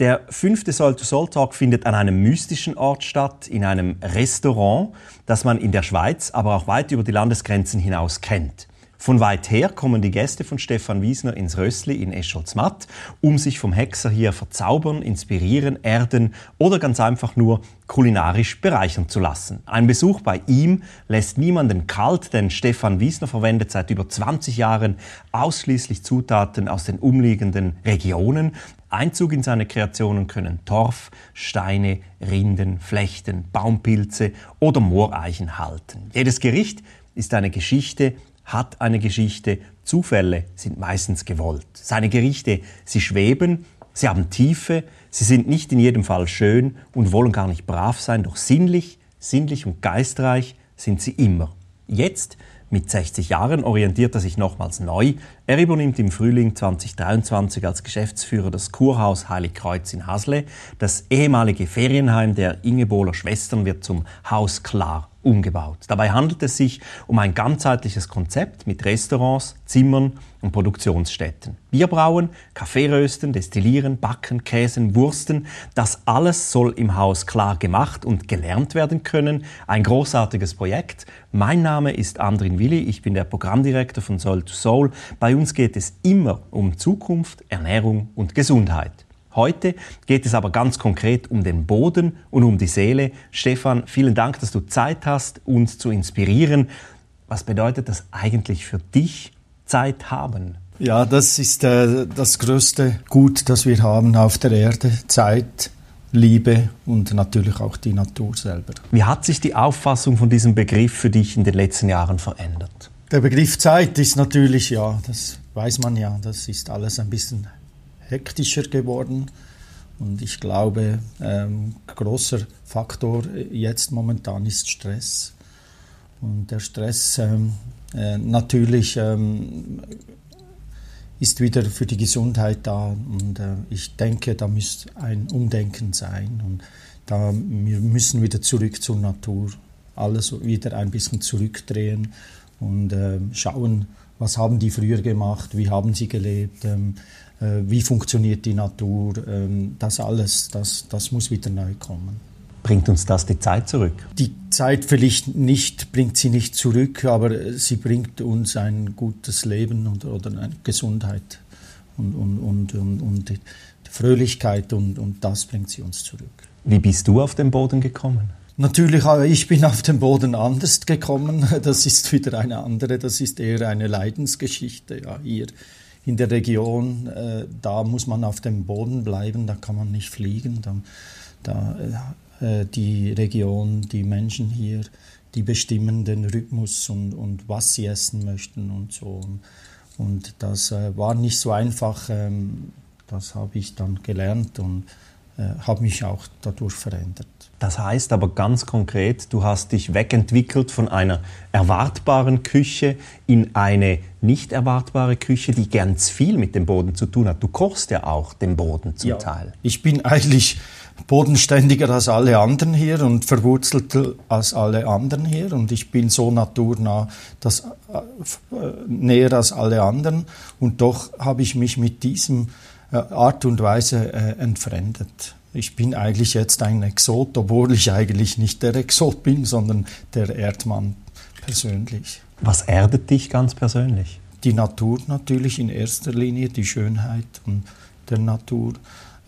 Der fünfte Soul-to-Soul-Talk findet an einem mystischen Ort statt, in einem Restaurant, das man in der Schweiz, aber auch weit über die Landesgrenzen hinaus kennt. Von weit her kommen die Gäste von Stefan Wiesner ins Rössli in Escholzmatt, um sich vom Hexer hier verzaubern, inspirieren, erden oder ganz einfach nur kulinarisch bereichern zu lassen. Ein Besuch bei ihm lässt niemanden kalt, denn Stefan Wiesner verwendet seit über 20 Jahren ausschließlich Zutaten aus den umliegenden Regionen. Einzug in seine Kreationen können Torf, Steine, Rinden, Flechten, Baumpilze oder Mooreichen halten. Jedes Gericht ist eine Geschichte, hat eine Geschichte, Zufälle sind meistens gewollt. Seine Gerichte, sie schweben, sie haben Tiefe, sie sind nicht in jedem Fall schön und wollen gar nicht brav sein, doch sinnlich, sinnlich und geistreich sind sie immer. Jetzt mit 60 Jahren orientiert er sich nochmals neu. Er übernimmt im Frühling 2023 als Geschäftsführer das Kurhaus Heiligkreuz in Hasle. Das ehemalige Ferienheim der Ingebohler Schwestern wird zum Haus Klar umgebaut. Dabei handelt es sich um ein ganzheitliches Konzept mit Restaurants, Zimmern und Produktionsstätten. Bier brauen, Kaffee rösten, destillieren, backen, käsen, wursten, das alles soll im Haus klar gemacht und gelernt werden können. Ein großartiges Projekt. Mein Name ist Andrin Willi, ich bin der Programmdirektor von Soul to Soul. Bei uns geht es immer um Zukunft, Ernährung und Gesundheit. Heute geht es aber ganz konkret um den Boden und um die Seele. Stefan, vielen Dank, dass du Zeit hast, uns zu inspirieren. Was bedeutet das eigentlich für dich, Zeit haben? Ja, das ist äh, das größte Gut, das wir haben auf der Erde. Zeit, Liebe und natürlich auch die Natur selber. Wie hat sich die Auffassung von diesem Begriff für dich in den letzten Jahren verändert? Der Begriff Zeit ist natürlich, ja, das weiß man ja, das ist alles ein bisschen hektischer geworden. Und ich glaube, ein ähm, großer Faktor jetzt momentan ist Stress. Und der Stress ähm, äh, natürlich ähm, ist wieder für die Gesundheit da. Und äh, ich denke, da muss ein Umdenken sein. Und da wir müssen wieder zurück zur Natur. Alles wieder ein bisschen zurückdrehen und schauen, was haben die früher gemacht, wie haben sie gelebt. Wie funktioniert die Natur, ähm, das alles, das, das muss wieder neu kommen. Bringt uns das die Zeit zurück? Die Zeit vielleicht nicht, bringt sie nicht zurück, aber sie bringt uns ein gutes Leben und, oder eine Gesundheit und, und, und, und, und die Fröhlichkeit und, und das bringt sie uns zurück. Wie bist du auf den Boden gekommen? Natürlich, ich bin auf den Boden anders gekommen. Das ist wieder eine andere, das ist eher eine Leidensgeschichte. Ja, hier in der Region, äh, da muss man auf dem Boden bleiben, da kann man nicht fliegen. Da, da äh, die Region, die Menschen hier, die bestimmen den Rhythmus und, und was sie essen möchten und so. Und das äh, war nicht so einfach. Ähm, das habe ich dann gelernt und äh, habe mich auch dadurch verändert. Das heißt aber ganz konkret, du hast dich wegentwickelt von einer erwartbaren Küche in eine nicht erwartbare Küche, die ganz viel mit dem Boden zu tun hat. Du kochst ja auch den Boden zum ja, Teil. Ich bin eigentlich bodenständiger als alle anderen hier und verwurzelter als alle anderen hier und ich bin so naturnah das, äh, näher als alle anderen und doch habe ich mich mit diesem äh, Art und Weise äh, entfremdet. Ich bin eigentlich jetzt ein Exot, obwohl ich eigentlich nicht der Exot bin, sondern der Erdmann persönlich. Was erdet dich ganz persönlich? Die Natur natürlich in erster Linie, die Schönheit der Natur,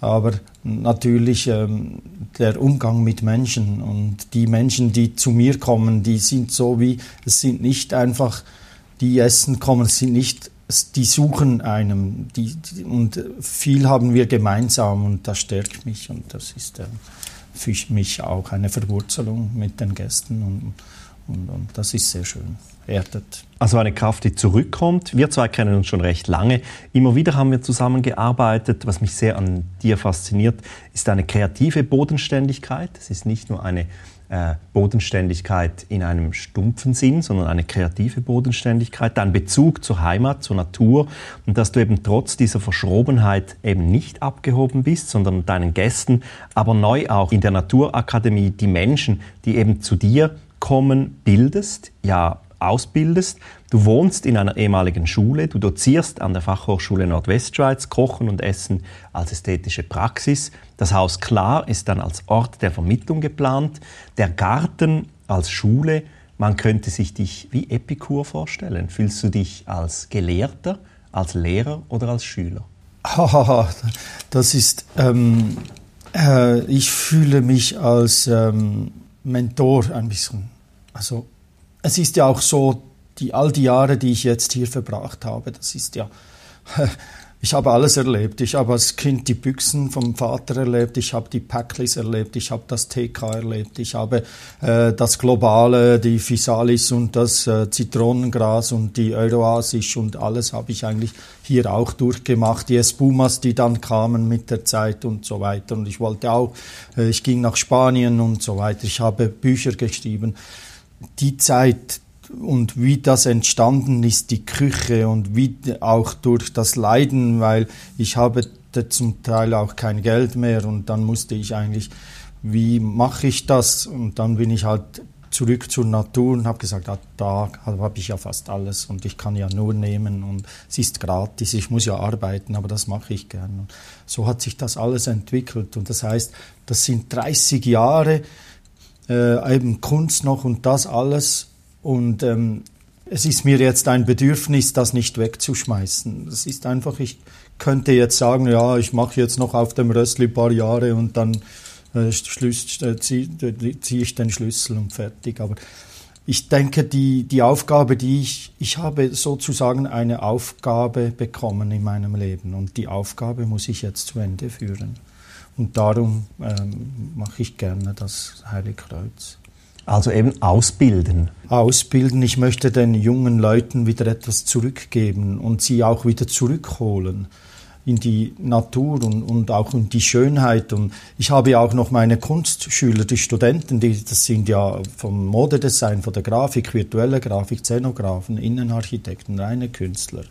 aber natürlich ähm, der Umgang mit Menschen und die Menschen, die zu mir kommen, die sind so wie, es sind nicht einfach, die essen kommen, es sind nicht die suchen einem die, die, und viel haben wir gemeinsam und das stärkt mich und das ist äh, für mich auch eine Verwurzelung mit den Gästen und, und, und das ist sehr schön, erdet. Also eine Kraft, die zurückkommt. Wir zwei kennen uns schon recht lange. Immer wieder haben wir zusammengearbeitet. Was mich sehr an dir fasziniert, ist eine kreative Bodenständigkeit. Es ist nicht nur eine äh, Bodenständigkeit in einem stumpfen Sinn, sondern eine kreative Bodenständigkeit, dein Bezug zur Heimat, zur Natur und dass du eben trotz dieser Verschrobenheit eben nicht abgehoben bist, sondern deinen Gästen, aber neu auch in der Naturakademie die Menschen, die eben zu dir kommen, bildest, ja ausbildest. Du wohnst in einer ehemaligen Schule, du dozierst an der Fachhochschule Nordwestschweiz Kochen und Essen als ästhetische Praxis. Das Haus Klar ist dann als Ort der Vermittlung geplant. Der Garten als Schule, man könnte sich dich wie Epikur vorstellen. Fühlst du dich als Gelehrter, als Lehrer oder als Schüler? das ist, ähm, äh, ich fühle mich als ähm, Mentor ein bisschen. Also es ist ja auch so, die, all die Jahre, die ich jetzt hier verbracht habe, das ist ja, ich habe alles erlebt. Ich habe als Kind die Büchsen vom Vater erlebt, ich habe die Packlis erlebt, ich habe das TK erlebt, ich habe äh, das Globale, die Physalis und das äh, Zitronengras und die Euroasisch und alles habe ich eigentlich hier auch durchgemacht. Die Espumas, die dann kamen mit der Zeit und so weiter. Und ich wollte auch, äh, ich ging nach Spanien und so weiter. Ich habe Bücher geschrieben. Die Zeit, und wie das entstanden ist, die Küche und wie auch durch das Leiden, weil ich habe zum Teil auch kein Geld mehr und dann musste ich eigentlich, wie mache ich das? Und dann bin ich halt zurück zur Natur und habe gesagt, ah, da habe ich ja fast alles und ich kann ja nur nehmen und es ist gratis, ich muss ja arbeiten, aber das mache ich gern. So hat sich das alles entwickelt und das heißt, das sind 30 Jahre äh, eben Kunst noch und das alles und ähm, es ist mir jetzt ein Bedürfnis, das nicht wegzuschmeißen. Das ist einfach, ich könnte jetzt sagen, ja, ich mache jetzt noch auf dem Rössli ein paar Jahre und dann äh, äh ziehe zieh ich den Schlüssel und fertig. Aber ich denke, die, die Aufgabe, die ich, ich habe sozusagen eine Aufgabe bekommen in meinem Leben und die Aufgabe muss ich jetzt zu Ende führen. Und darum ähm, mache ich gerne das Heilige Kreuz. Also eben ausbilden. Ausbilden. Ich möchte den jungen Leuten wieder etwas zurückgeben und sie auch wieder zurückholen in die Natur und, und auch in die Schönheit. Und ich habe ja auch noch meine Kunstschüler, die Studenten, die, das sind ja vom Modedesign, von der Grafik, virtuelle Grafik, Szenografen, Innenarchitekten, reine Künstler.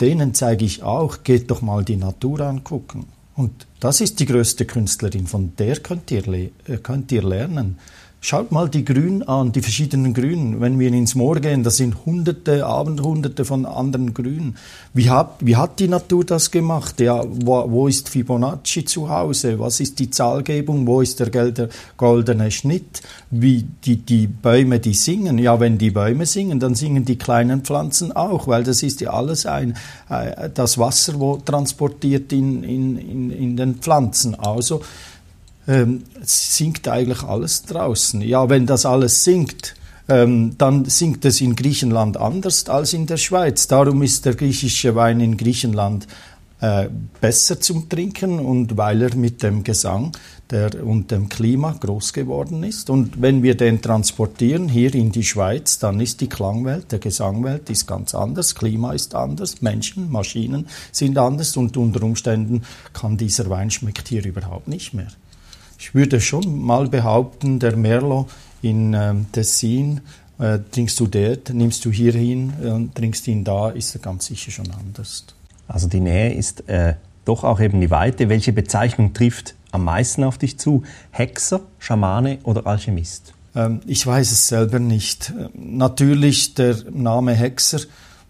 Denen zeige ich auch, geht doch mal die Natur angucken. Und das ist die größte Künstlerin, von der könnt ihr, äh, könnt ihr lernen. Schaut mal die Grün an, die verschiedenen Grünen. Wenn wir ins Moor gehen, das sind hunderte, Abendhunderte von anderen Grünen. Wie hat, wie hat die Natur das gemacht? Ja, wo, wo ist Fibonacci zu Hause? Was ist die Zahlgebung? Wo ist der goldene Schnitt? Wie die, die Bäume, die singen. Ja, wenn die Bäume singen, dann singen die kleinen Pflanzen auch, weil das ist ja alles ein, äh, das Wasser, wo transportiert in, in, in, in den Pflanzen. Also, ähm, sinkt eigentlich alles draußen. Ja, wenn das alles sinkt, ähm, dann sinkt es in Griechenland anders als in der Schweiz. Darum ist der griechische Wein in Griechenland äh, besser zum Trinken und weil er mit dem Gesang der, und dem Klima groß geworden ist. Und wenn wir den transportieren hier in die Schweiz, dann ist die Klangwelt, der Gesangwelt ist ganz anders, Klima ist anders, Menschen, Maschinen sind anders und unter Umständen kann dieser Wein schmeckt hier überhaupt nicht mehr. Ich würde schon mal behaupten, der Merlot in ähm, Tessin, äh, trinkst du dort, nimmst du hier hin äh, und trinkst ihn da, ist er ganz sicher schon anders. Also die Nähe ist äh, doch auch eben die Weite. Welche Bezeichnung trifft am meisten auf dich zu? Hexer, Schamane oder Alchemist? Ähm, ich weiß es selber nicht. Natürlich der Name Hexer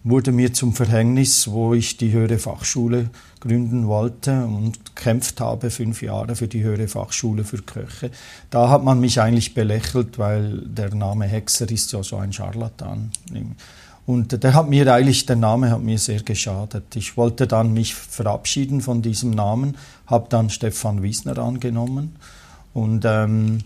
wurde mir zum Verhängnis, wo ich die höhere Fachschule gründen wollte und kämpft habe fünf Jahre für die höhere Fachschule für Köche. Da hat man mich eigentlich belächelt, weil der Name Hexer ist ja so ein Scharlatan. Und der hat mir eigentlich, der Name hat mir sehr geschadet. Ich wollte dann mich verabschieden von diesem Namen, habe dann Stefan Wiesner angenommen und ähm,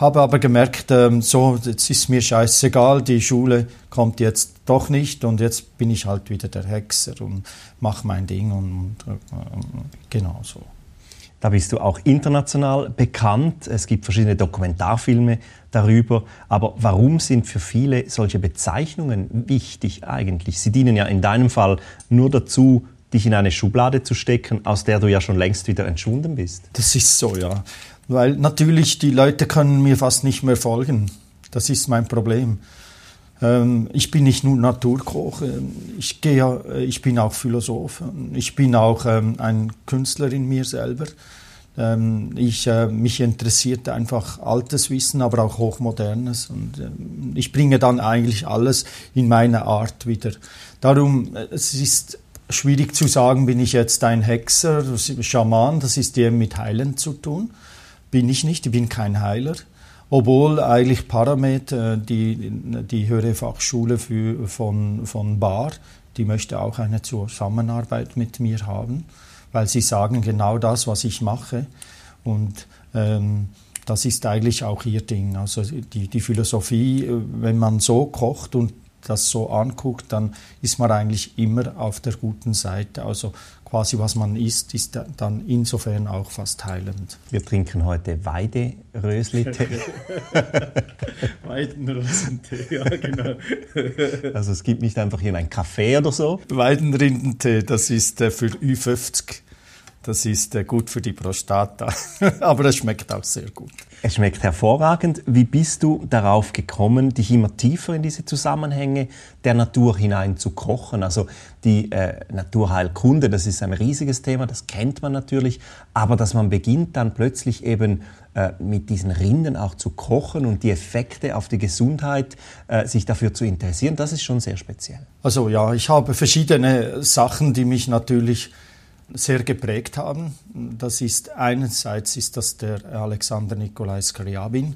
habe aber gemerkt, ähm, so, jetzt ist mir scheißegal, die Schule kommt jetzt doch nicht und jetzt bin ich halt wieder der Hexer und mache mein Ding und, und äh, genau so. Da bist du auch international bekannt. Es gibt verschiedene Dokumentarfilme darüber. Aber warum sind für viele solche Bezeichnungen wichtig eigentlich? Sie dienen ja in deinem Fall nur dazu, dich in eine Schublade zu stecken, aus der du ja schon längst wieder entschwunden bist. Das ist so, ja. Weil natürlich die Leute können mir fast nicht mehr folgen. Das ist mein Problem. Ähm, ich bin nicht nur Naturkoch, ähm, ich, gehe, ich bin auch Philosoph, ich bin auch ähm, ein Künstler in mir selber. Ähm, ich, äh, mich interessiert einfach altes Wissen, aber auch hochmodernes. Und äh, ich bringe dann eigentlich alles in meiner Art wieder. Darum, äh, es ist schwierig zu sagen, bin ich jetzt ein Hexer, Schaman, das ist eher mit Heilen zu tun. Bin ich nicht, ich bin kein Heiler. Obwohl eigentlich Paramet, äh, die, die höhere Fachschule für, von, von Bar, die möchte auch eine Zusammenarbeit mit mir haben weil sie sagen genau das, was ich mache. Und ähm, das ist eigentlich auch ihr Ding. Also die, die Philosophie, äh, wenn man so kocht und das so anguckt, dann ist man eigentlich immer auf der guten Seite. Also quasi was man isst, ist dann insofern auch fast heilend. Wir trinken heute Weiderösli-Tee. Weidenrosentee, ja genau. Also es gibt nicht einfach hier einen Kaffee oder so? Weidenrindentee, das ist äh, für Ü50 das ist äh, gut für die Prostata, aber es schmeckt auch sehr gut. Es schmeckt hervorragend. Wie bist du darauf gekommen, dich immer tiefer in diese Zusammenhänge der Natur hinein zu kochen? Also die äh, Naturheilkunde, das ist ein riesiges Thema, das kennt man natürlich, aber dass man beginnt dann plötzlich eben äh, mit diesen Rinden auch zu kochen und die Effekte auf die Gesundheit äh, sich dafür zu interessieren, das ist schon sehr speziell. Also ja, ich habe verschiedene Sachen, die mich natürlich sehr geprägt haben. Das ist einerseits ist das der Alexander Nikolai Skriabin.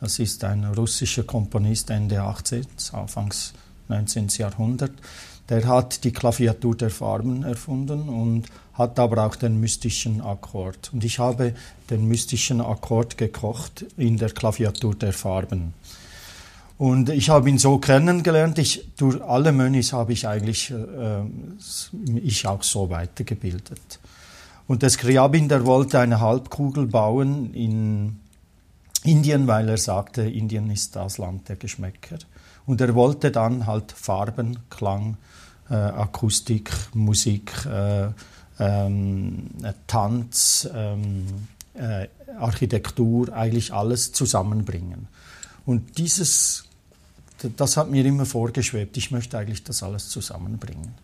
Das ist ein russischer Komponist Ende 18., Anfangs 19. Jahrhundert. Der hat die Klaviatur der Farben erfunden und hat aber auch den mystischen Akkord. Und ich habe den mystischen Akkord gekocht in der Klaviatur der Farben. Und ich habe ihn so kennengelernt. Ich, durch alle Mönchs habe ich eigentlich äh, ich auch so weitergebildet. Und der Skriabin, der wollte eine Halbkugel bauen in Indien, weil er sagte, Indien ist das Land der Geschmäcker. Und er wollte dann halt Farben, Klang, äh, Akustik, Musik, äh, ähm, Tanz, ähm, äh, Architektur, eigentlich alles zusammenbringen. Und dieses das hat mir immer vorgeschwebt. Ich möchte eigentlich das alles zusammenbringen.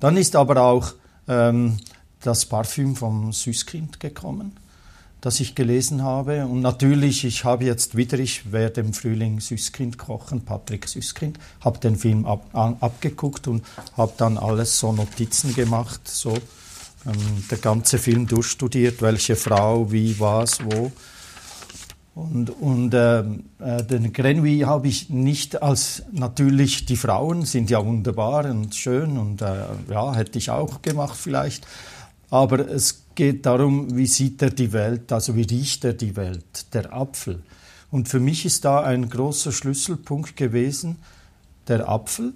Dann ist aber auch ähm, das Parfüm vom Süßkind gekommen, das ich gelesen habe. Und natürlich, ich habe jetzt wieder, ich werde im Frühling Süßkind kochen, Patrick Süßkind, habe den Film ab, an, abgeguckt und habe dann alles so Notizen gemacht, so ähm, der ganze Film durchstudiert, welche Frau, wie, was, wo. Und, und ähm, äh, den Grenouille habe ich nicht als natürlich die Frauen sind ja wunderbar und schön und äh, ja hätte ich auch gemacht vielleicht, aber es geht darum, wie sieht er die Welt, also wie riecht er die Welt, der Apfel. Und für mich ist da ein großer Schlüsselpunkt gewesen, der Apfel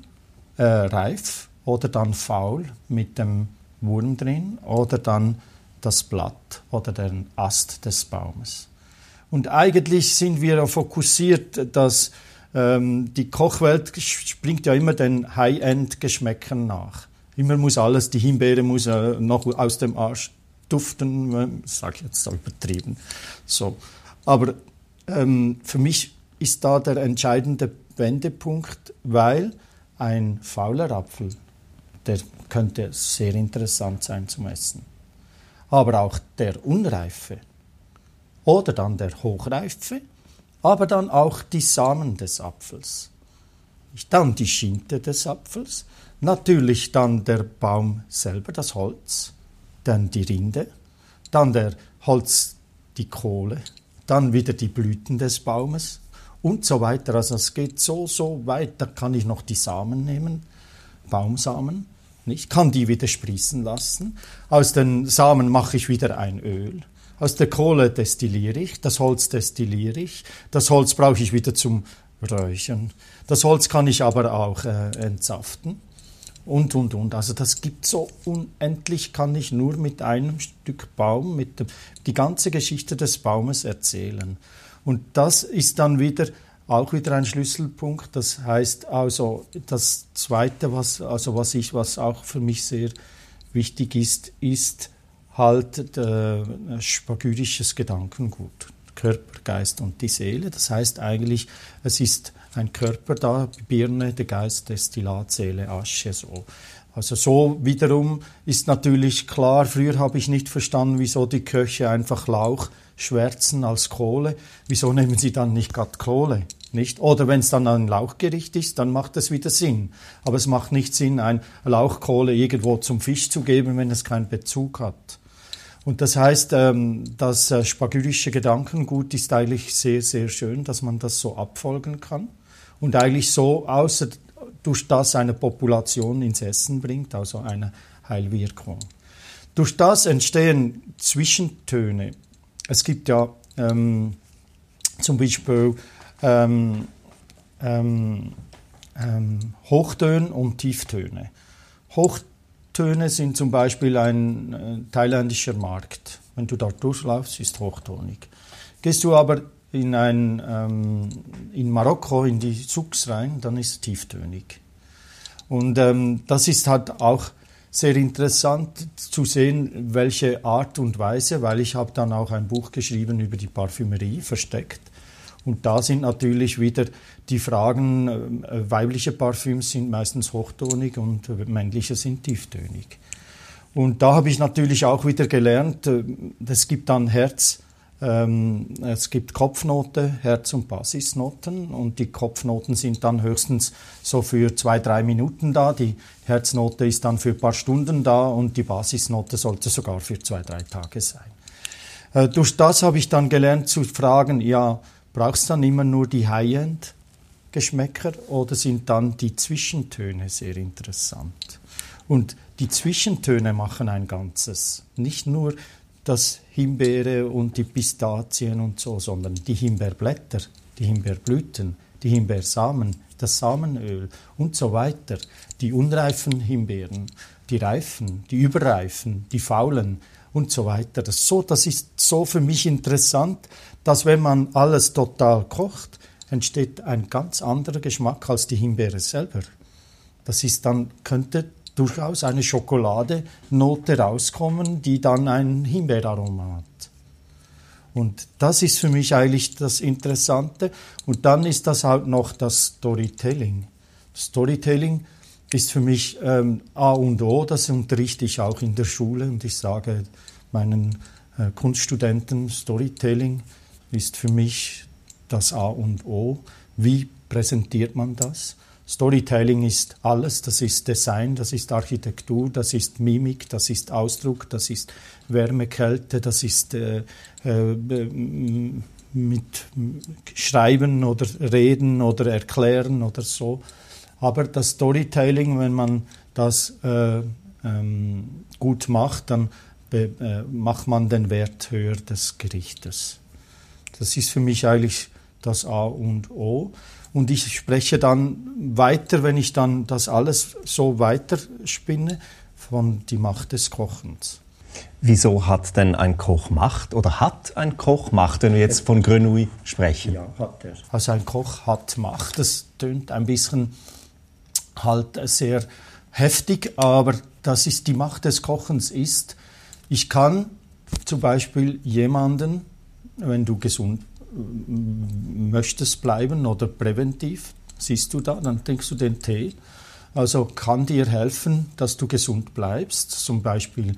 äh, reif oder dann faul mit dem Wurm drin oder dann das Blatt oder den Ast des Baumes. Und eigentlich sind wir fokussiert, dass ähm, die Kochwelt springt ja immer den High-End-Geschmäckern nach. Immer muss alles, die Himbeere muss äh, noch aus dem Arsch duften, äh, sage ich jetzt so übertrieben. So. Aber ähm, für mich ist da der entscheidende Wendepunkt, weil ein fauler Apfel, der könnte sehr interessant sein zum Essen. Aber auch der unreife, oder dann der Hochreife, aber dann auch die Samen des Apfels. Dann die Schinte des Apfels, natürlich dann der Baum selber, das Holz, dann die Rinde, dann der Holz, die Kohle, dann wieder die Blüten des Baumes und so weiter. Also es geht so, so weit, da kann ich noch die Samen nehmen, Baumsamen, ich kann die wieder sprießen lassen. Aus den Samen mache ich wieder ein Öl. Aus der Kohle destilliere ich, das Holz destilliere ich, das Holz brauche ich wieder zum Räuchern. Das Holz kann ich aber auch äh, entsaften und, und, und. Also das gibt so unendlich, kann ich nur mit einem Stück Baum, mit dem, die ganze Geschichte des Baumes erzählen. Und das ist dann wieder auch wieder ein Schlüsselpunkt. Das heißt also, das Zweite, was, also was ich, was auch für mich sehr wichtig ist, ist, halt äh, spagyrisches Gedankengut. Körper, Geist und die Seele. Das heißt eigentlich, es ist ein Körper da, Birne, der Geist, Destillat, Seele, Asche, so. Also so wiederum ist natürlich klar, früher habe ich nicht verstanden, wieso die Köche einfach Lauch schwärzen als Kohle. Wieso nehmen sie dann nicht gerade Kohle? Nicht? Oder wenn es dann ein Lauchgericht ist, dann macht es wieder Sinn. Aber es macht nicht Sinn, ein Lauchkohle irgendwo zum Fisch zu geben, wenn es keinen Bezug hat. Und das heißt, ähm, das äh, spagyrische Gedankengut ist eigentlich sehr, sehr schön, dass man das so abfolgen kann und eigentlich so außer durch das eine Population ins Essen bringt, also eine Heilwirkung. Durch das entstehen Zwischentöne. Es gibt ja ähm, zum Beispiel ähm, ähm, ähm Hochtöne und Tieftöne. Hochtöne sind zum Beispiel ein äh, thailändischer Markt. Wenn du dort durchlaufst, ist hochtonig. Gehst du aber in, ein, ähm, in Marokko in die Souks rein, dann ist es tieftönig. Und ähm, das ist halt auch sehr interessant zu sehen, welche Art und Weise, weil ich habe dann auch ein Buch geschrieben über die Parfümerie versteckt. Und da sind natürlich wieder die Fragen, äh, weibliche Parfüms sind meistens hochtonig und männliche sind tieftönig. Und da habe ich natürlich auch wieder gelernt, äh, es gibt dann Herz, ähm, es gibt Kopfnote, Herz- und Basisnoten und die Kopfnoten sind dann höchstens so für zwei, drei Minuten da. Die Herznote ist dann für ein paar Stunden da und die Basisnote sollte sogar für zwei, drei Tage sein. Äh, durch das habe ich dann gelernt zu fragen, ja, brauchst du dann immer nur die High-End? Geschmäcker oder sind dann die Zwischentöne sehr interessant? Und die Zwischentöne machen ein Ganzes. Nicht nur das Himbeere und die Pistazien und so, sondern die Himbeerblätter, die Himbeerblüten, die Himbeersamen, das Samenöl und so weiter, die unreifen Himbeeren, die reifen, die überreifen, die faulen und so weiter. Das, so, das ist so für mich interessant, dass wenn man alles total kocht, entsteht ein ganz anderer Geschmack als die Himbeere selber. Das ist dann, könnte durchaus eine Schokoladenote rauskommen, die dann ein Himbeeraroma hat. Und das ist für mich eigentlich das Interessante. Und dann ist das halt noch das Storytelling. Storytelling ist für mich ähm, A und O, das unterrichte ich auch in der Schule und ich sage meinen äh, Kunststudenten, Storytelling ist für mich das A und O. Wie präsentiert man das? Storytelling ist alles, das ist Design, das ist Architektur, das ist Mimik, das ist Ausdruck, das ist Wärme, Kälte, das ist äh, äh, mit Schreiben oder Reden oder Erklären oder so. Aber das Storytelling, wenn man das äh, ähm, gut macht, dann äh, macht man den Wert höher des Gerichtes. Das ist für mich eigentlich das A und O. Und ich spreche dann weiter, wenn ich dann das alles so weiterspinne, von die Macht des Kochens. Wieso hat denn ein Koch Macht oder hat ein Koch Macht, wenn wir jetzt von Grenouille sprechen? Ja, hat er. Also ein Koch hat Macht. Das tönt ein bisschen halt sehr heftig, aber das ist die Macht des Kochens ist, ich kann zum Beispiel jemanden, wenn du gesund möchtest bleiben oder präventiv, siehst du da, dann trinkst du den Tee. Also kann dir helfen, dass du gesund bleibst. Zum Beispiel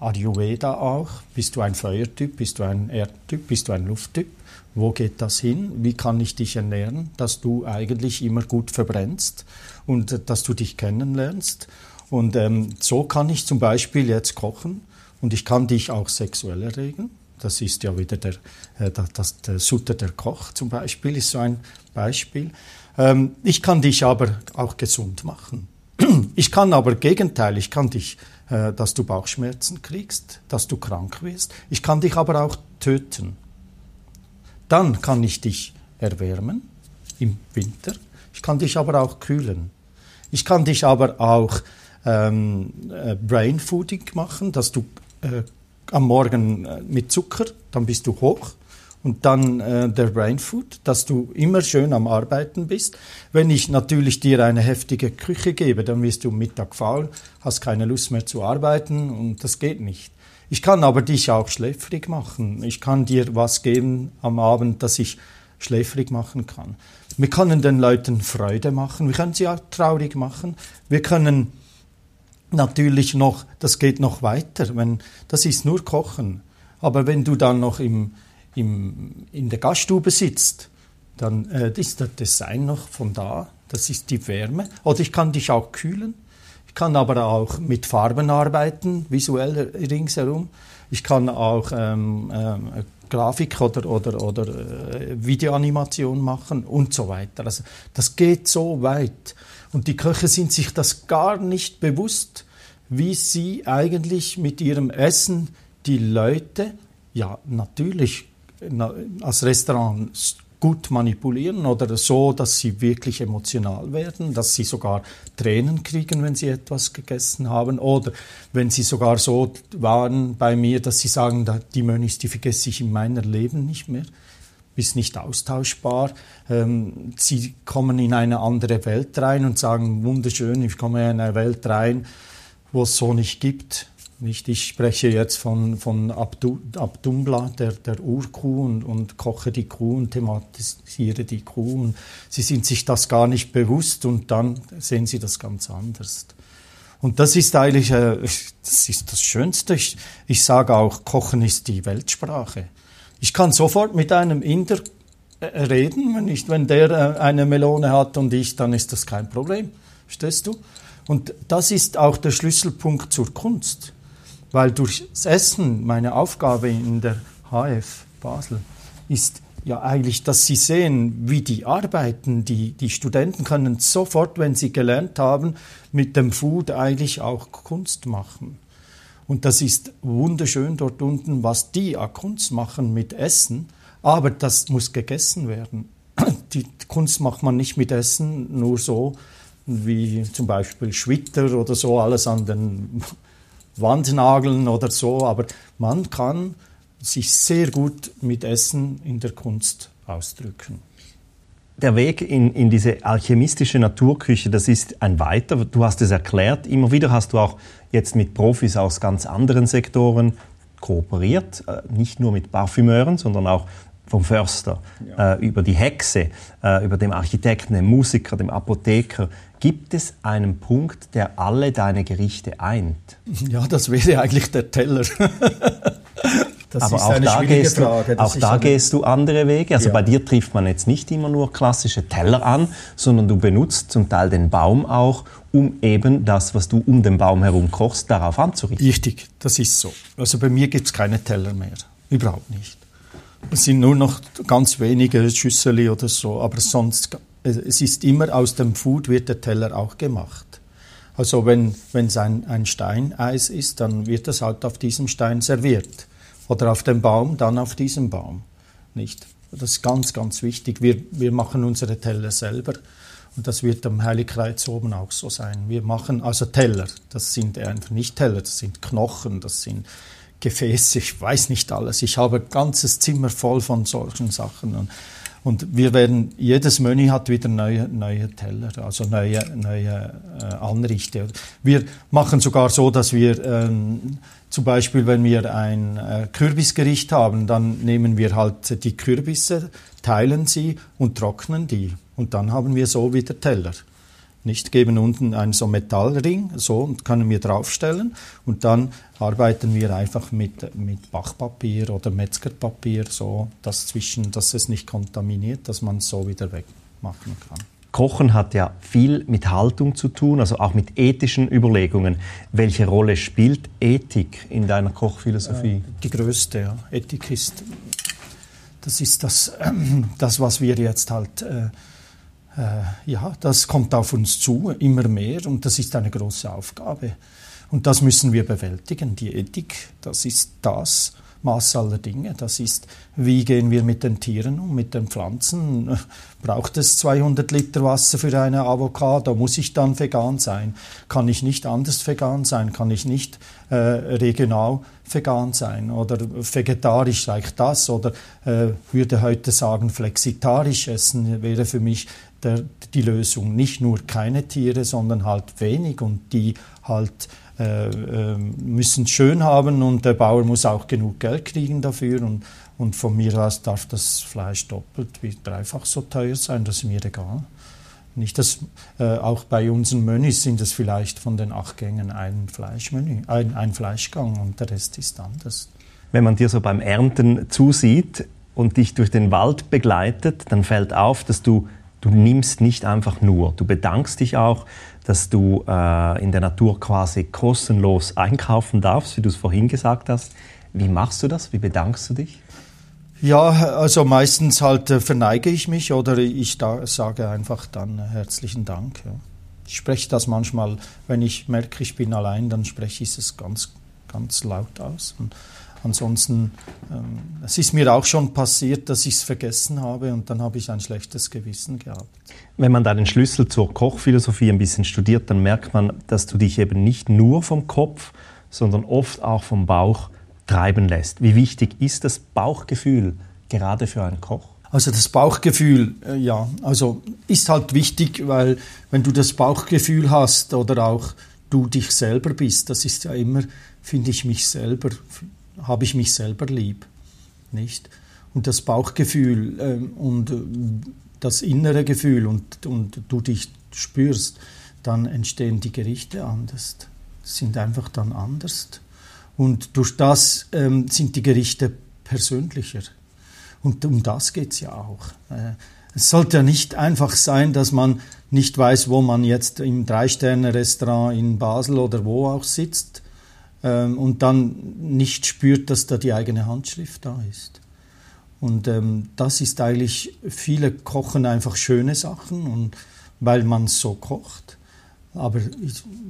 Ayurveda auch. Bist du ein Feuertyp? Bist du ein Erdtyp? Bist du ein Lufttyp? Wo geht das hin? Wie kann ich dich ernähren, dass du eigentlich immer gut verbrennst und äh, dass du dich kennenlernst? Und ähm, so kann ich zum Beispiel jetzt kochen und ich kann dich auch sexuell erregen. Das ist ja wieder der, äh, das, der Sutter der Koch zum Beispiel, ist so ein Beispiel. Ähm, ich kann dich aber auch gesund machen. Ich kann aber Gegenteil, ich kann dich, äh, dass du Bauchschmerzen kriegst, dass du krank wirst. Ich kann dich aber auch töten. Dann kann ich dich erwärmen im Winter. Ich kann dich aber auch kühlen. Ich kann dich aber auch ähm, äh, Brain Fooding machen, dass du äh, am Morgen äh, mit Zucker, dann bist du hoch und dann äh, der Brain Food, dass du immer schön am Arbeiten bist. Wenn ich natürlich dir eine heftige Küche gebe, dann wirst du Mittag faul, hast keine Lust mehr zu arbeiten und das geht nicht. Ich kann aber dich auch schläfrig machen. Ich kann dir was geben am Abend, dass ich schläfrig machen kann. Wir können den Leuten Freude machen, wir können sie auch traurig machen, wir können natürlich noch, das geht noch weiter. Wenn, das ist nur Kochen. Aber wenn du dann noch im, im, in der Gaststube sitzt, dann äh, ist das Design noch von da. Das ist die Wärme. Oder ich kann dich auch kühlen. Ich kann aber auch mit Farben arbeiten, visuell ringsherum. Ich kann auch ähm, ähm, Grafik oder, oder, oder äh, Videoanimation machen und so weiter. Also das geht so weit. Und die Köche sind sich das gar nicht bewusst, wie sie eigentlich mit ihrem Essen die Leute, ja natürlich als Restaurant gut manipulieren oder so, dass sie wirklich emotional werden, dass sie sogar Tränen kriegen, wenn sie etwas gegessen haben oder wenn sie sogar so waren bei mir, dass sie sagen, die Mönchs, die vergesse ich in meiner Leben nicht mehr, ist nicht austauschbar. Ähm, sie kommen in eine andere Welt rein und sagen, wunderschön, ich komme in eine Welt rein, wo es so nicht gibt. Nicht, ich spreche jetzt von, von Abdu, Abdumbla, der, der Urkuh, und, und koche die Kuh und thematisiere die Kuh. Und sie sind sich das gar nicht bewusst und dann sehen sie das ganz anders. Und das ist eigentlich äh, das, ist das Schönste. Ich, ich sage auch, Kochen ist die Weltsprache. Ich kann sofort mit einem Inder äh, reden, wenn, ich, wenn der äh, eine Melone hat und ich, dann ist das kein Problem. Verstehst du? Und das ist auch der Schlüsselpunkt zur Kunst. Weil durchs Essen, meine Aufgabe in der HF Basel, ist ja eigentlich, dass sie sehen, wie die arbeiten. Die, die Studenten können sofort, wenn sie gelernt haben, mit dem Food eigentlich auch Kunst machen. Und das ist wunderschön dort unten, was die Kunst machen mit Essen. Aber das muss gegessen werden. Die Kunst macht man nicht mit Essen, nur so, wie zum Beispiel Schwitter oder so, alles an den Wandnageln oder so, aber man kann sich sehr gut mit Essen in der Kunst ausdrücken. Der Weg in, in diese alchemistische Naturküche, das ist ein weiter. Du hast es erklärt. Immer wieder hast du auch jetzt mit Profis aus ganz anderen Sektoren kooperiert, äh, nicht nur mit Parfümeuren, sondern auch vom Förster, ja. äh, über die Hexe, äh, über den Architekten, den Musiker, dem Apotheker. Gibt es einen Punkt, der alle deine Gerichte eint? Ja, das wäre eigentlich der Teller. Das Aber auch da, gehst du, auch da gehst du andere Wege. Also ja. bei dir trifft man jetzt nicht immer nur klassische Teller an, sondern du benutzt zum Teil den Baum auch, um eben das, was du um den Baum herum kochst, darauf anzurichten. Richtig, das ist so. Also bei mir gibt es keine Teller mehr. Überhaupt nicht. Es sind nur noch ganz wenige Schüssel oder so, aber sonst, es ist immer aus dem Food wird der Teller auch gemacht. Also wenn es ein, ein Steineis ist, dann wird das halt auf diesem Stein serviert. Oder auf dem Baum, dann auf diesem Baum. Nicht? Das ist ganz, ganz wichtig. Wir, wir machen unsere Teller selber. Und das wird am Heiligkreuz oben auch so sein. Wir machen also Teller. Das sind einfach nicht Teller, das sind Knochen, das sind Gefäße, ich weiß nicht alles. Ich habe ein ganzes Zimmer voll von solchen Sachen. Und, und wir werden, jedes Menü hat wieder neue, neue Teller, also neue, neue äh, Anrichte. Wir machen sogar so, dass wir ähm, zum Beispiel, wenn wir ein äh, Kürbisgericht haben, dann nehmen wir halt die Kürbisse, teilen sie und trocknen die. Und dann haben wir so wieder Teller nicht, geben unten einen so Metallring, so, und können wir draufstellen und dann arbeiten wir einfach mit, mit Bachpapier oder Metzgerpapier, so, das zwischen, dass es nicht kontaminiert, dass man es so wieder wegmachen kann. Kochen hat ja viel mit Haltung zu tun, also auch mit ethischen Überlegungen. Welche Rolle spielt Ethik in deiner Kochphilosophie? Äh, die größte, ja. Ethik ist, das ist das, das was wir jetzt halt äh, äh, ja, das kommt auf uns zu, immer mehr, und das ist eine große Aufgabe. Und das müssen wir bewältigen. Die Ethik, das ist das Maß aller Dinge. Das ist, wie gehen wir mit den Tieren um, mit den Pflanzen? Braucht es 200 Liter Wasser für eine Avocado? Muss ich dann vegan sein? Kann ich nicht anders vegan sein? Kann ich nicht äh, regional vegan sein? Oder vegetarisch reicht das? Oder äh, würde heute sagen, flexitarisch essen wäre für mich der, die Lösung. Nicht nur keine Tiere, sondern halt wenig und die halt müssen es schön haben und der Bauer muss auch genug Geld kriegen dafür und, und von mir aus darf das Fleisch doppelt wie dreifach so teuer sein, das ist mir egal. Nicht das, äh, auch bei unseren Menüs sind es vielleicht von den acht Gängen ein Fleischmenü, ein, ein Fleischgang und der Rest ist anders. Wenn man dir so beim Ernten zusieht und dich durch den Wald begleitet, dann fällt auf, dass du du nimmst nicht einfach nur, du bedankst dich auch, dass du äh, in der Natur quasi kostenlos einkaufen darfst, wie du es vorhin gesagt hast. Wie machst du das? Wie bedankst du dich? Ja, also meistens halt äh, verneige ich mich oder ich sage einfach dann äh, herzlichen Dank. Ja. Ich spreche das manchmal, wenn ich merke, ich bin allein, dann spreche ich es ganz, ganz laut aus. Und ansonsten, ähm, es ist mir auch schon passiert, dass ich es vergessen habe und dann habe ich ein schlechtes Gewissen gehabt. Wenn man da den Schlüssel zur Kochphilosophie ein bisschen studiert, dann merkt man, dass du dich eben nicht nur vom Kopf, sondern oft auch vom Bauch treiben lässt. Wie wichtig ist das Bauchgefühl gerade für einen Koch? Also das Bauchgefühl, äh, ja, also ist halt wichtig, weil wenn du das Bauchgefühl hast oder auch du dich selber bist, das ist ja immer, finde ich mich selber, habe ich mich selber lieb, nicht? Und das Bauchgefühl äh, und das innere Gefühl und, und du dich spürst, dann entstehen die Gerichte anders, sind einfach dann anders. Und durch das ähm, sind die Gerichte persönlicher. Und um das geht es ja auch. Äh, es sollte ja nicht einfach sein, dass man nicht weiß, wo man jetzt im Drei-Sterne-Restaurant in Basel oder wo auch sitzt ähm, und dann nicht spürt, dass da die eigene Handschrift da ist. Und ähm, das ist eigentlich, viele kochen einfach schöne Sachen, und, weil man so kocht. Aber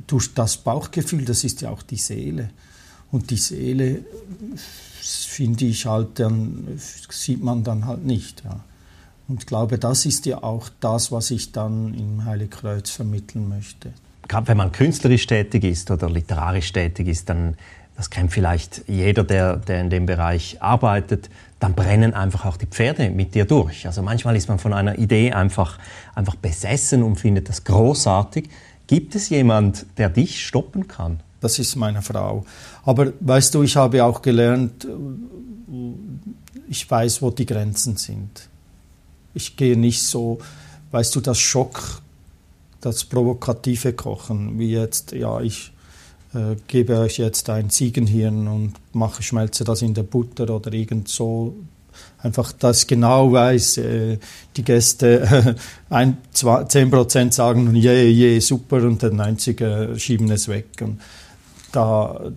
durch das Bauchgefühl, das ist ja auch die Seele. Und die Seele, finde ich halt, dann sieht man dann halt nicht. Ja. Und ich glaube, das ist ja auch das, was ich dann im Heiligkreuz vermitteln möchte. Gerade wenn man künstlerisch tätig ist oder literarisch tätig ist, dann, das kennt vielleicht jeder, der, der in dem Bereich arbeitet, dann brennen einfach auch die Pferde mit dir durch. Also manchmal ist man von einer Idee einfach, einfach besessen und findet das großartig. Gibt es jemand, der dich stoppen kann? Das ist meine Frau. Aber weißt du, ich habe auch gelernt, ich weiß, wo die Grenzen sind. Ich gehe nicht so, weißt du, das Schock, das provokative Kochen, wie jetzt, ja, ich äh, gebe euch jetzt ein Ziegenhirn und mache, schmelze das in der Butter oder irgend so. Einfach, dass genau weiß, äh, die Gäste äh, ein, zwei, 10% sagen, je, yeah, je, yeah, super, und der 90er schieben es weg. Und da,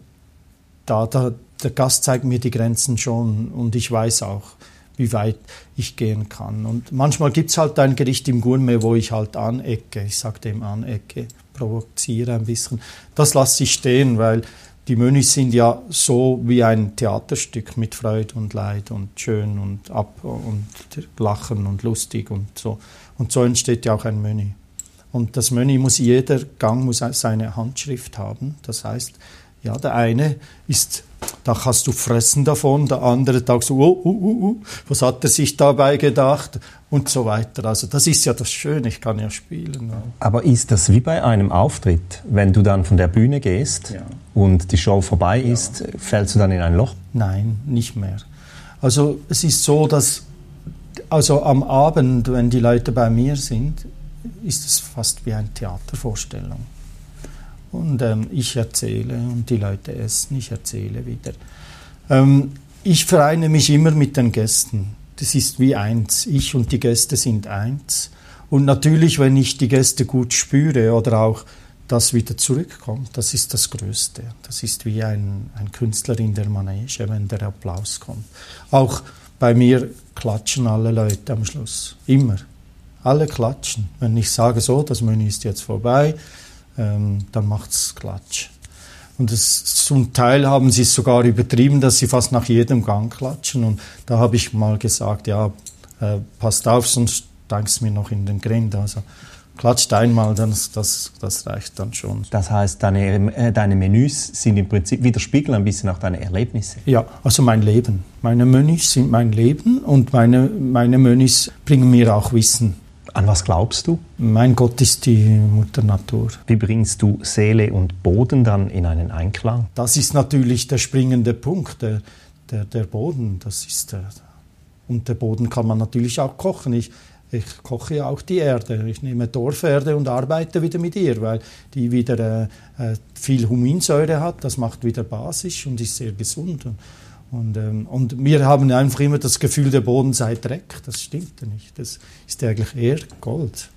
da, da, der Gast zeigt mir die Grenzen schon und ich weiß auch, wie weit ich gehen kann. Und manchmal gibt es halt ein Gericht im Gourmet, wo ich halt anecke. Ich sage dem anecke, provoziere ein bisschen. Das lasse ich stehen, weil die Menüs sind ja so wie ein Theaterstück mit Freude und Leid und schön und ab und lachen und lustig und so. Und so entsteht ja auch ein Menü. Und das Menü muss, jeder Gang muss seine Handschrift haben. Das heißt, ja, der eine ist, da kannst du fressen davon, der andere sagt so, oh, oh, oh, was hat er sich dabei gedacht und so weiter. Also das ist ja das Schöne, ich kann ja spielen. Aber ist das wie bei einem Auftritt, wenn du dann von der Bühne gehst ja. und die Show vorbei ist, ja. fällst du dann in ein Loch? Nein, nicht mehr. Also es ist so, dass also am Abend, wenn die Leute bei mir sind, ist es fast wie eine Theatervorstellung. Und ähm, ich erzähle und die Leute essen, ich erzähle wieder. Ähm, ich vereine mich immer mit den Gästen. Das ist wie eins. Ich und die Gäste sind eins. Und natürlich, wenn ich die Gäste gut spüre oder auch das wieder zurückkommt, das ist das Größte. Das ist wie ein, ein Künstler in der Manege, wenn der Applaus kommt. Auch bei mir klatschen alle Leute am Schluss. Immer. Alle klatschen. Wenn ich sage, so, das Menü ist jetzt vorbei, ähm, dann macht es Klatsch. Und das, zum Teil haben sie es sogar übertrieben, dass sie fast nach jedem Gang klatschen. Und da habe ich mal gesagt, ja, äh, passt auf, sonst steigst du mir noch in den Grind. Also klatscht einmal, das, das, das reicht dann schon. Das heißt, deine, äh, deine Menüs sind im Prinzip, widerspiegeln ein bisschen auch deine Erlebnisse? Ja, also mein Leben. Meine Menüs sind mein Leben und meine, meine Menüs bringen mir auch Wissen an was glaubst du? Mein Gott ist die Mutter Natur. Wie bringst du Seele und Boden dann in einen Einklang? Das ist natürlich der springende Punkt, der, der, der Boden. Das ist der, und der Boden kann man natürlich auch kochen. Ich, ich koche ja auch die Erde. Ich nehme Dorferde und arbeite wieder mit ihr, weil die wieder äh, äh, viel Huminsäure hat. Das macht wieder basisch und ist sehr gesund. Und, ähm, und wir haben einfach immer das Gefühl, der Boden sei Dreck. Das stimmt ja nicht. Das ist eigentlich eher Gold.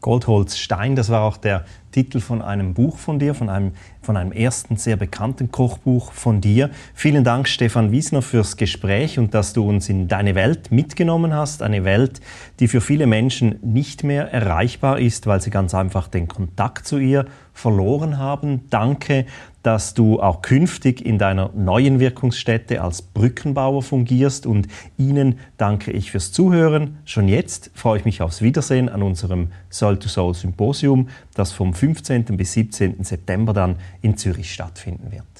Goldholzstein, das war auch der Titel von einem Buch von dir, von einem, von einem ersten sehr bekannten Kochbuch von dir. Vielen Dank, Stefan Wiesner, fürs Gespräch und dass du uns in deine Welt mitgenommen hast. Eine Welt, die für viele Menschen nicht mehr erreichbar ist, weil sie ganz einfach den Kontakt zu ihr verloren haben. Danke, dass du auch künftig in deiner neuen Wirkungsstätte als Brückenbauer fungierst und Ihnen danke ich fürs Zuhören. Schon jetzt freue ich mich aufs Wiedersehen an unserem Soul to Soul Symposium, das vom 15. bis 17. September dann in Zürich stattfinden wird.